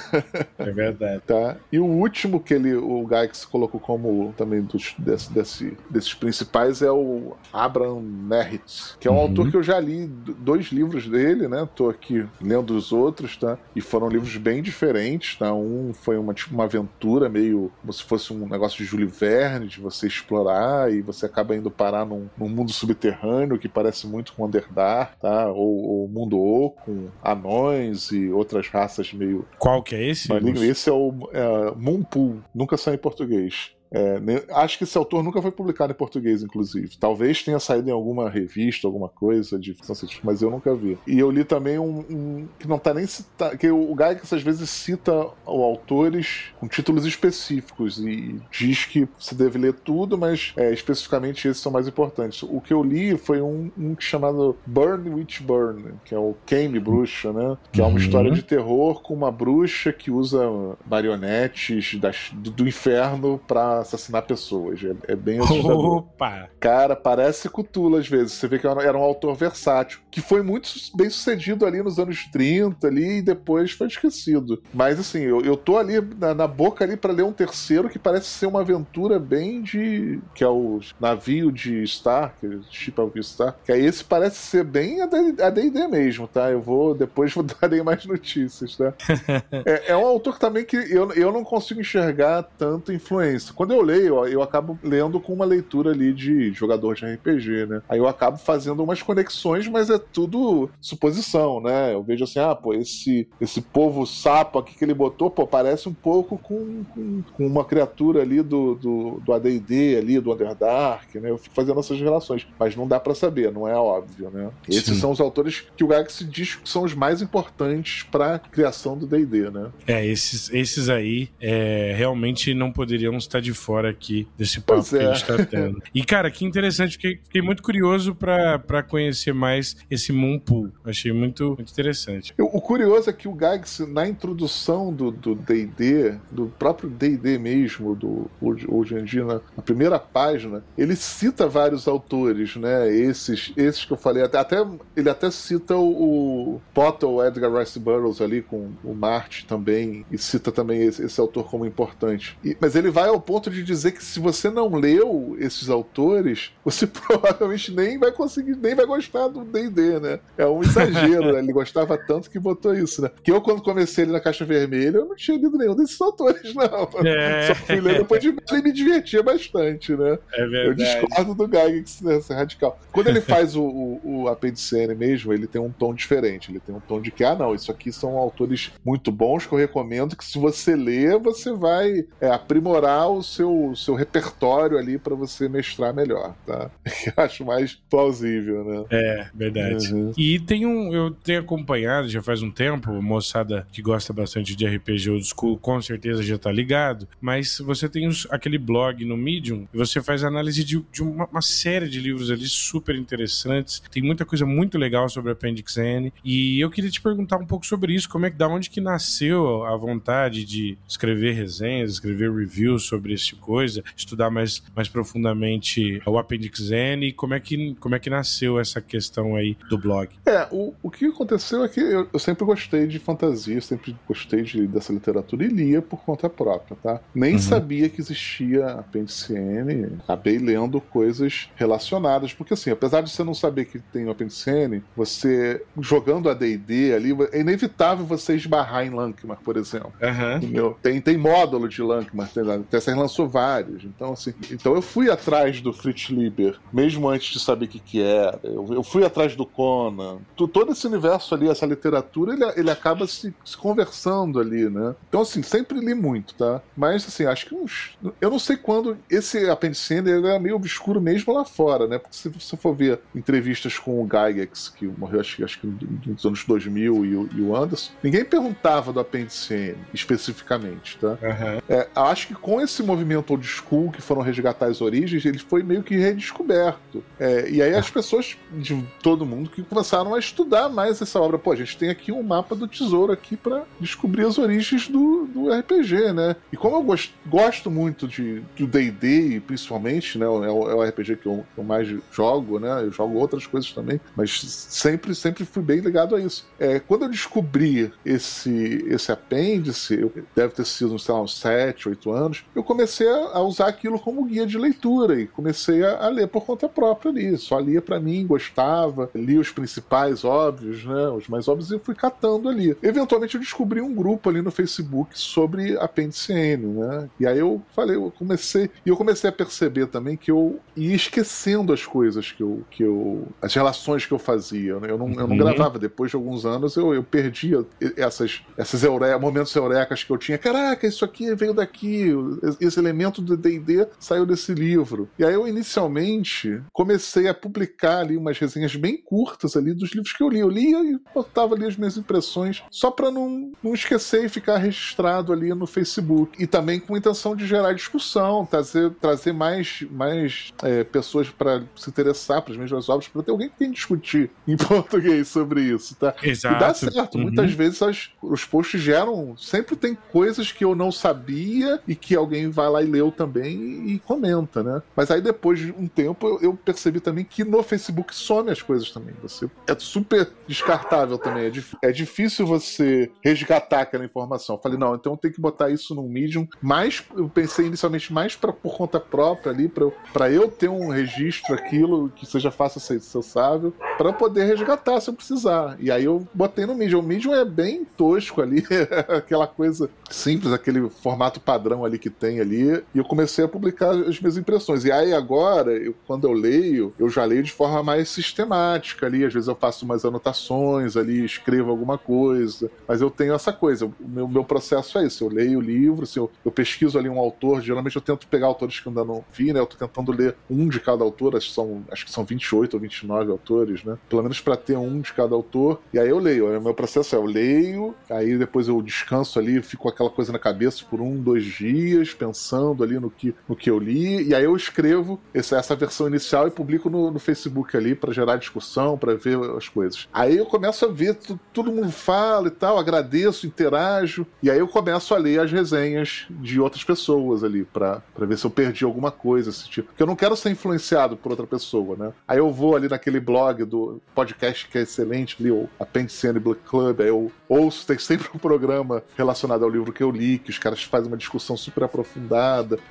É verdade. tá? E o último que ele, o Gaix colocou como também dos, desse, desse, desses principais é o Abraham Merritt, que é um uhum. autor que eu já li dois livros dele, né? Tô aqui lendo os outros, tá? E foram livros bem diferentes, tá? Um foi uma tipo uma aventura meio como se fosse um negócio de Júlio Verne, de você explorar e você acaba indo parar num, num mundo subterrâneo que parece muito com Underdark, tá? Ou, ou Mundo O, com anões e outras raças meio. Qual que é esse? Maligno. Esse é o é, Moonpool, nunca sai em português. É, acho que esse autor nunca foi publicado em português, inclusive. Talvez tenha saído em alguma revista, alguma coisa de ficção científica, mas eu nunca vi. E eu li também um, um que não tá nem citado. Que o Gygax às vezes cita autores com títulos específicos e diz que se deve ler tudo, mas é, especificamente esses são mais importantes. O que eu li foi um, um chamado Burn Witch Burn, que é o Queime Bruxa, né? Que é uma uhum. história de terror com uma bruxa que usa marionetes das, do, do inferno para assassinar pessoas. É, é bem assustador. Opa! Cara, parece Cthulhu às vezes. Você vê que era um autor versátil, que foi muito bem sucedido ali nos anos 30 ali e depois foi esquecido. Mas assim, eu, eu tô ali na, na boca ali para ler um terceiro que parece ser uma aventura bem de. que é o navio de Star, que é Ship of Star, que aí esse parece ser bem a D&D mesmo, tá? Eu vou, depois vou darei mais notícias, tá? é, é, um autor também que eu, eu não consigo enxergar tanta influência. Quando eu leio, eu acabo lendo com uma leitura ali de jogador de RPG, né? Aí eu acabo fazendo umas conexões, mas é tudo suposição, né? Eu vejo assim, ah, pô, esse, esse povo sapo aqui que ele botou, pô, parece um pouco com, com, com uma criatura ali do, do, do AD&D ali, do Underdark, né? Eu fico fazendo essas relações, mas não dá para saber, não é óbvio, né? Esses Sim. são os autores que o Galaxy diz que são os mais importantes para criação do D&D, né? É, esses, esses aí é, realmente não poderiam estar de fora aqui desse papo pois que é. a gente tá tendo. E, cara, que interessante, fiquei, fiquei muito curioso para conhecer mais esse Moonpool. Achei muito, muito interessante. O, o curioso é que o Gags, na introdução do D&D, do, do, próprio D&D mesmo, do hoje em dia, na, primeira página, ele cita vários autores, né? Esses, esses que eu falei, até, até ele até cita o, o Edgar Rice Burroughs ali com o Marte também, e cita também esse, esse autor como importante. E, mas ele vai ao ponto de dizer que se você não leu esses autores, você provavelmente nem vai conseguir, nem vai gostar do D&D, né? É um exagero, né? Ele gostava tanto que botou isso, né? Porque eu, quando comecei ele na Caixa Vermelha, eu não tinha lido nenhum desses autores, não. É. Só fui ler depois de velho e me divertia bastante, né? É verdade. Eu discordo do Gygax nessa radical. Quando ele faz o, o, o Apendicene mesmo, ele tem um tom diferente. Ele tem um tom de que, ah, não, isso aqui são autores muito bons que eu recomendo que se você ler, você vai é, aprimorar o seu, seu repertório ali para você mestrar melhor, tá? Eu acho mais plausível, né? É, verdade. Uhum. E tem um, eu tenho acompanhado já faz um tempo, moçada que gosta bastante de RPG old school, com certeza já tá ligado, mas você tem os, aquele blog no Medium e você faz análise de, de uma, uma, série de livros ali super interessantes, tem muita coisa muito legal sobre Appendix N e eu queria te perguntar um pouco sobre isso, como é que da onde que nasceu a vontade de escrever resenhas, escrever reviews sobre esse tipo de coisa, estudar mais, mais profundamente o Appendix N e como é que como é que nasceu essa questão aí do blog? É, o, o que aconteceu é que eu, eu sempre gostei de fantasia, sempre gostei de, dessa literatura e lia por conta própria, tá? Nem uhum. sabia que existia apêndice N, acabei lendo coisas relacionadas, porque assim, apesar de você não saber que tem o apêndice N, você jogando a D&D ali, é inevitável você esbarrar em Lankmar, por exemplo. Uhum. Tem, tem módulo de Lankmar, até você lançou vários, então assim, então eu fui atrás do Fritz Lieber, mesmo antes de saber o que que era, eu, eu fui atrás do Conan, todo esse universo ali, essa literatura, ele, ele acaba se, se conversando ali, né? Então assim, sempre li muito, tá? Mas assim, acho que uns, eu não sei quando esse apendicene ele era meio obscuro mesmo lá fora, né? Porque se você for ver entrevistas com o Gygax, que morreu acho, acho que nos anos 2000 e o, e o Anderson, ninguém perguntava do apendicene especificamente, tá? Uhum. É, acho que com esse movimento old school que foram resgatar as origens, ele foi meio que redescoberto. É, e aí as pessoas de todo mundo que começaram a estudar mais essa obra. Pô, a gente tem aqui um mapa do tesouro aqui para descobrir as origens do, do RPG, né? E como eu gosto, gosto muito de, do D&D, principalmente, né? É o, é o RPG que eu, que eu, mais jogo, né? Eu jogo outras coisas também, mas sempre, sempre fui bem ligado a isso. É, quando eu descobri esse, esse apêndice, eu, deve ter sido, sei lá, uns 7, 8 anos, eu comecei a, a usar aquilo como guia de leitura e comecei a, a ler por conta própria ali. Só lia para mim, gostava, li os principais, óbvios, né? Os mais óbvios, e fui catando ali. Eventualmente eu descobri um grupo ali no Facebook sobre apêndice N, né? E aí eu falei, eu comecei. E eu comecei a perceber também que eu ia esquecendo as coisas que eu. Que eu as relações que eu fazia. Né? Eu não, eu não uhum. gravava. Depois de alguns anos eu, eu perdia essas, essas eure, momentos eurecas que eu tinha. Caraca, isso aqui veio daqui. Esse elemento do DD saiu desse livro. E aí eu inicialmente comecei a publicar ali umas resenhas bem curtas ali dos livros que eu li. Eu lia e botava ali as minhas impressões só para não, não esquecer e ficar registrado ali no Facebook. E também com a intenção de gerar discussão, trazer, trazer mais, mais é, pessoas para se interessar para as mesmas obras, para ter alguém que tem que discutir em português sobre isso, tá? Exato. E dá certo. Uhum. Muitas vezes as, os posts geram. Sempre tem coisas que eu não sabia e que alguém vai lá e leu também e, e comenta, né? Mas aí depois de um tempo eu, eu, percebi também que no Facebook some as coisas também. Você é super descartável também. É, dif, é difícil você resgatar aquela informação. Eu falei, não, então tem que botar isso no Medium. Mais, eu pensei inicialmente mais pra, por conta própria ali, para eu ter um registro aquilo que seja fácil ser acessável, para poder resgatar se eu precisar. E aí eu botei no Medium. O Medium é bem tosco ali, aquela coisa simples, aquele formato padrão ali que tem ali. E eu comecei a publicar as minhas impressões. E aí agora, eu, quando eu leio, eu já leio de forma mais sistemática ali. Às vezes eu faço umas anotações ali, escrevo alguma coisa. Mas eu tenho essa coisa. O meu, meu processo é isso. Eu leio o livro, assim, eu, eu pesquiso ali um autor. Geralmente eu tento pegar autores que ainda não vi, né? Eu tô tentando ler um de cada autor. Acho que são, acho que são 28 ou 29 autores, né? Pelo menos para ter um de cada autor. E aí eu leio. O meu processo é eu leio, aí depois eu descanso ali, fico com aquela coisa na cabeça por um, dois dias, pensando ali no que, no que eu li. E aí eu escrevo essa, essa versão inicial e publico no, no Facebook ali para gerar discussão, para ver as coisas. Aí eu começo a ver, todo mundo fala e tal, agradeço, interajo. E aí eu começo a ler as resenhas de outras pessoas ali, para ver se eu perdi alguma coisa, esse tipo. Porque eu não quero ser influenciado por outra pessoa, né? Aí eu vou ali naquele blog do podcast que é excelente ali, o Appendiciane Book Club, aí eu ouço, tem sempre um programa relacionado ao livro que eu li, que os caras fazem uma discussão super aprofundada.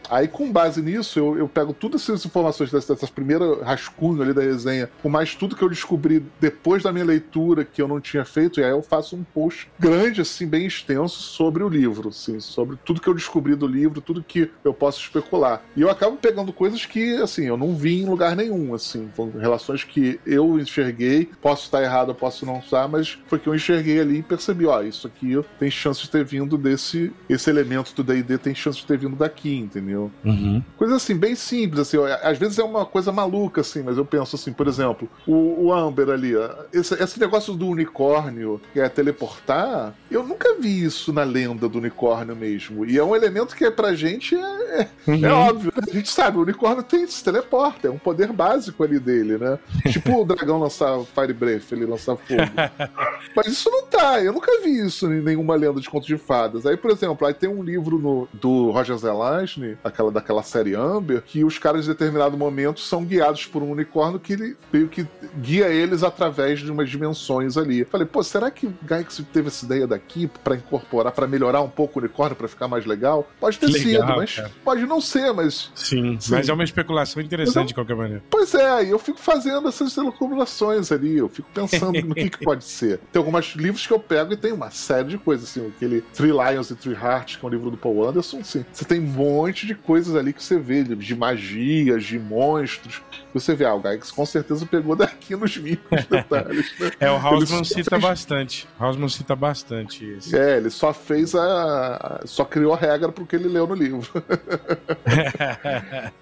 Aí, com base nisso, eu, eu pego todas essas informações dessas, dessas primeiras rascunho ali da resenha, com mais tudo que eu descobri depois da minha leitura que eu não tinha feito, e aí eu faço um post grande, assim, bem extenso sobre o livro, assim, sobre tudo que eu descobri do livro, tudo que eu posso especular. E eu acabo pegando coisas que, assim, eu não vi em lugar nenhum, assim, relações que eu enxerguei, posso estar errado, posso não estar, mas foi que eu enxerguei ali e percebi, ó, isso aqui tem chance de ter vindo desse esse elemento do D&D tem chance de ter vindo daqui, entendeu? Uhum. Coisa assim, bem simples, assim, ó, às vezes é uma coisa maluca, assim, mas eu penso assim, por exemplo, o, o Amber ali, ó, esse, esse negócio do unicórnio, que é teleportar, eu nunca vi isso na lenda do unicórnio mesmo, e é um elemento que é pra gente é, é, uhum. é óbvio, né? a gente sabe, o unicórnio tem, se teleporta, é um poder básico ali dele, né? tipo o dragão lançar Fire Breath, ele lançar fogo. mas isso não tá, eu nunca vi isso em nenhuma lenda de contos de fadas. Aí, por exemplo, aí tem um livro no, do Roger Zelazny, aquela, daquela série Amber, que os caras, em determinado momento, são guiados por um unicórnio que ele meio que guia eles através de umas dimensões ali. Falei, pô, será que o Gygax teve essa ideia daqui para incorporar, para melhorar um pouco o unicórnio, para ficar mais legal? Pode ter legal, sido, mas cara. Pode não ser, mas. Sim, sim, mas é uma especulação interessante de qualquer maneira. Pois é, e eu fico fazendo essas elucubrações ali, eu fico pensando no que, que pode ser. Tem alguns livros que eu pego e tem uma série de coisas, assim, aquele Three Lions e Three Hearts, que é um livro do Paul Anderson, sim. Você tem um monte de coisas ali que você vê, de magias, de monstros. Você vê, ah, o Gygax com certeza pegou daqui nos mínimos detalhes. Né? é, o Hausman cita fez... bastante. Hausman cita bastante isso. É, ele só fez a. só criou a regra pro que ele leu no livro.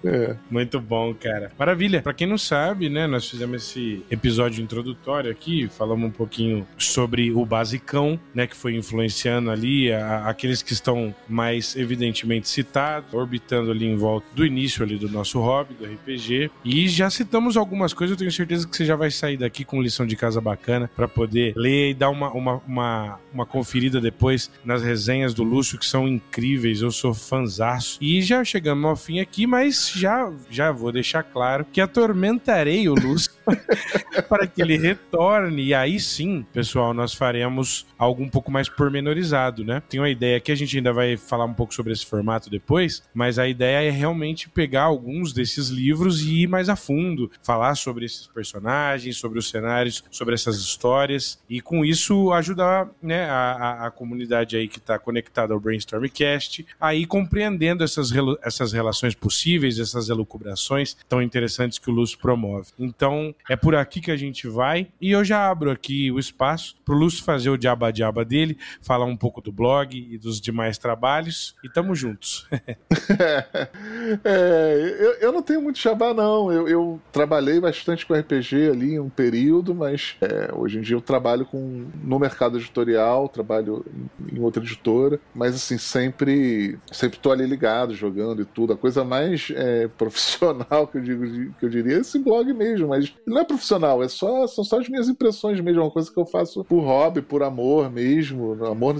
É. Muito bom, cara. Maravilha. Pra quem não sabe, né, nós fizemos esse episódio introdutório aqui, falamos um pouquinho sobre o basicão, né, que foi influenciando ali a, aqueles que estão mais evidentemente citados, orbitando ali em volta do início ali do nosso hobby, do RPG. E já citamos algumas coisas, eu tenho certeza que você já vai sair daqui com lição de casa bacana para poder ler e dar uma, uma, uma, uma, conferida depois nas resenhas do Lúcio, que são incríveis, eu sou fanzaço. E já chegamos ao fim aqui, mas já, já vou deixar claro que atormentarei o Lúcio para que ele retorne. E aí sim, pessoal, nós faremos algo um pouco mais pormenorizado, né? Tenho uma ideia que a gente ainda vai falar um pouco sobre esse formato depois, mas a ideia é realmente pegar alguns desses livros e ir mais a fundo, falar sobre esses personagens, sobre os cenários, sobre essas histórias e com isso ajudar né, a, a, a comunidade aí que está conectada ao Brainstormcast a ir compreendendo essas, essas relações possíveis, essas elucubrações tão interessantes que o Lúcio promove. Então, é por aqui que a gente vai e eu já abro aqui o espaço para o Lúcio fazer o diaba-diaba dele, falar um pouco do blog e dos demais trabalhos e tamo juntos. é, eu, eu, não tenho muito jabá, não. Eu, eu, trabalhei bastante com RPG ali em um período, mas é, hoje em dia eu trabalho com no mercado editorial, trabalho em, em outra editora, mas assim, sempre sempre tô ali ligado, jogando e tudo. A coisa mais é, profissional que eu, digo, que eu diria é esse blog mesmo, mas não é profissional, é só, são só as minhas impressões mesmo, é uma coisa que eu faço por hobby, por amor mesmo. Amor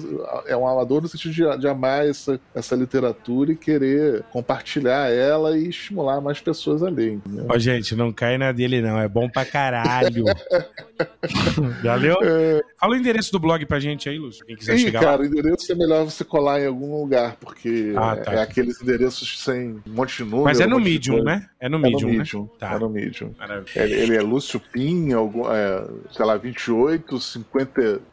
é um amador no sentido de, de amar essa, essa literatura e querer compartilhar ela e estimular mais pessoas a lerem. Ó, gente, não cai na dele, não. É bom pra caralho. Valeu? É... Fala o endereço do blog pra gente aí, Lúcio. Quem quiser Ih, chegar cara, lá. o endereço é melhor você colar em algum lugar, porque Ah, tá. é aqueles endereços sem um monte de número. Mas é no Medium, né? É no É Medium, no né? Medium. Tá. É no Medium. Maravilha. Ele, ele é Lúcio Pin, algum, é, sei lá, 28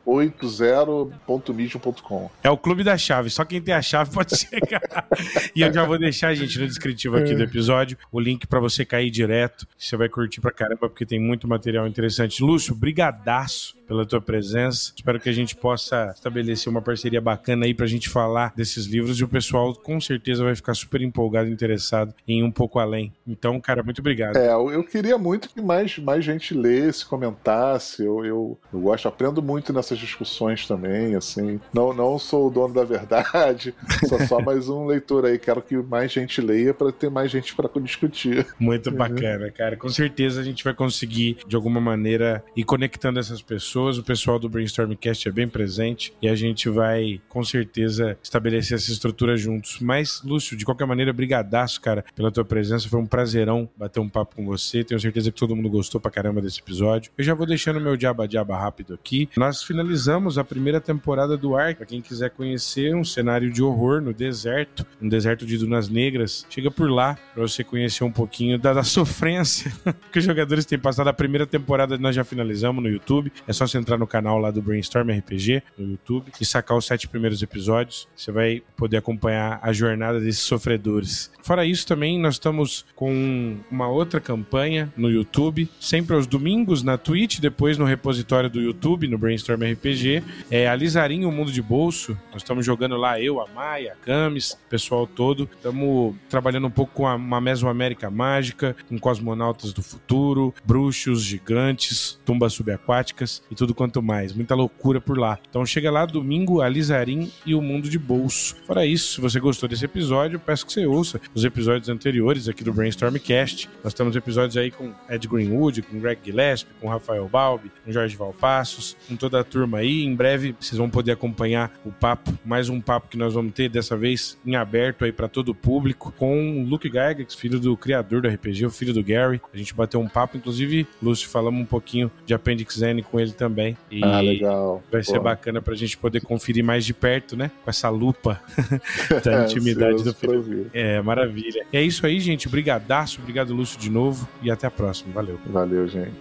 580.medium.com. É o Clube da Chave. Só quem tem a chave pode chegar. e eu já vou deixar, gente, no descritivo aqui do episódio o link pra você cair direto. Você vai curtir pra caramba, porque tem muito material interessante. Lúcio, brigadaço pela tua presença. Espero que a gente possa estabelecer uma parceria bacana aí pra gente falar desses livros e o pessoal com certeza vai ficar super empolgado e interessado em ir um pouco além. Então, cara, muito obrigado. É, eu, eu queria muito que mais, mais gente lesse, comentasse. Eu, eu, eu gosto, aprendo muito nessas discussões também, assim. Não, não sou o dono da verdade, sou só mais um leitor aí. Quero que mais gente leia para ter mais gente para discutir. Muito bacana, cara. Com certeza a gente vai conseguir, de alguma maneira, ir conectando essas pessoas. O pessoal do Brainstormcast é bem presente e a gente vai, com certeza, estabelecer essa estrutura juntos. Mas, Lúcio, de qualquer maneira, brigadaço, cara, pela tua presença. Foi um prazerão bater um papo com você. Tenho certeza que todo mundo gostou pra caramba desse episódio. Eu já vou deixando meu diaba-diaba rápido aqui. Nós finalizamos a primeira temporada do Ark. Pra quem quiser conhecer um cenário de horror no deserto, um deserto de dunas negras, chega por lá pra você conhecer um pouquinho da, da sofrência que os jogadores têm passado. A primeira temporada nós já finalizamos no YouTube. É só você entrar no canal lá do Brainstorm RPG no YouTube e sacar os sete primeiros episódios. Você vai poder acompanhar a jornada desses sofredores. Fora isso, também nós estamos com uma outra campanha no YouTube, sempre aos domingos na Twitch, depois no repositório do YouTube, no Brainstorm RPG. É Alisarinho, o Mundo de Bolso. Nós estamos jogando lá, eu, a Maia, a Camis, o pessoal todo. Estamos trabalhando um pouco com a, uma Mesoamérica mágica, com cosmonautas do futuro, bruxos, gigantes, tumbas subaquáticas e tudo quanto mais. Muita loucura por lá. Então chega lá domingo, Alizarim e o Mundo de Bolso. Fora isso, se você gostou desse episódio, peço que você ouça os episódios anteriores aqui do Brainstormcast. Nós temos episódios aí com Ed Greenwood, com Greg Gillespie, com Rafael Balbi, com Jorge Valpassos, com toda a turma aí. Em breve vocês vão poder acompanhar o papo, mais um papo que nós vamos ter dessa vez em aberto aí para todo o público, com o Luke Gygax, filho do criador do RPG, o filho do Gary. A gente bateu um papo, inclusive, Lúcio, falamos um pouquinho de Appendix N com ele também. E Ah, legal. vai ser Pô. bacana pra gente poder conferir mais de perto, né? Com essa lupa da intimidade Ansioso do ouvir. É, maravilha. É isso aí, gente. Brigadaço, obrigado, Lúcio, de novo. E até a próxima. Valeu. Valeu, gente.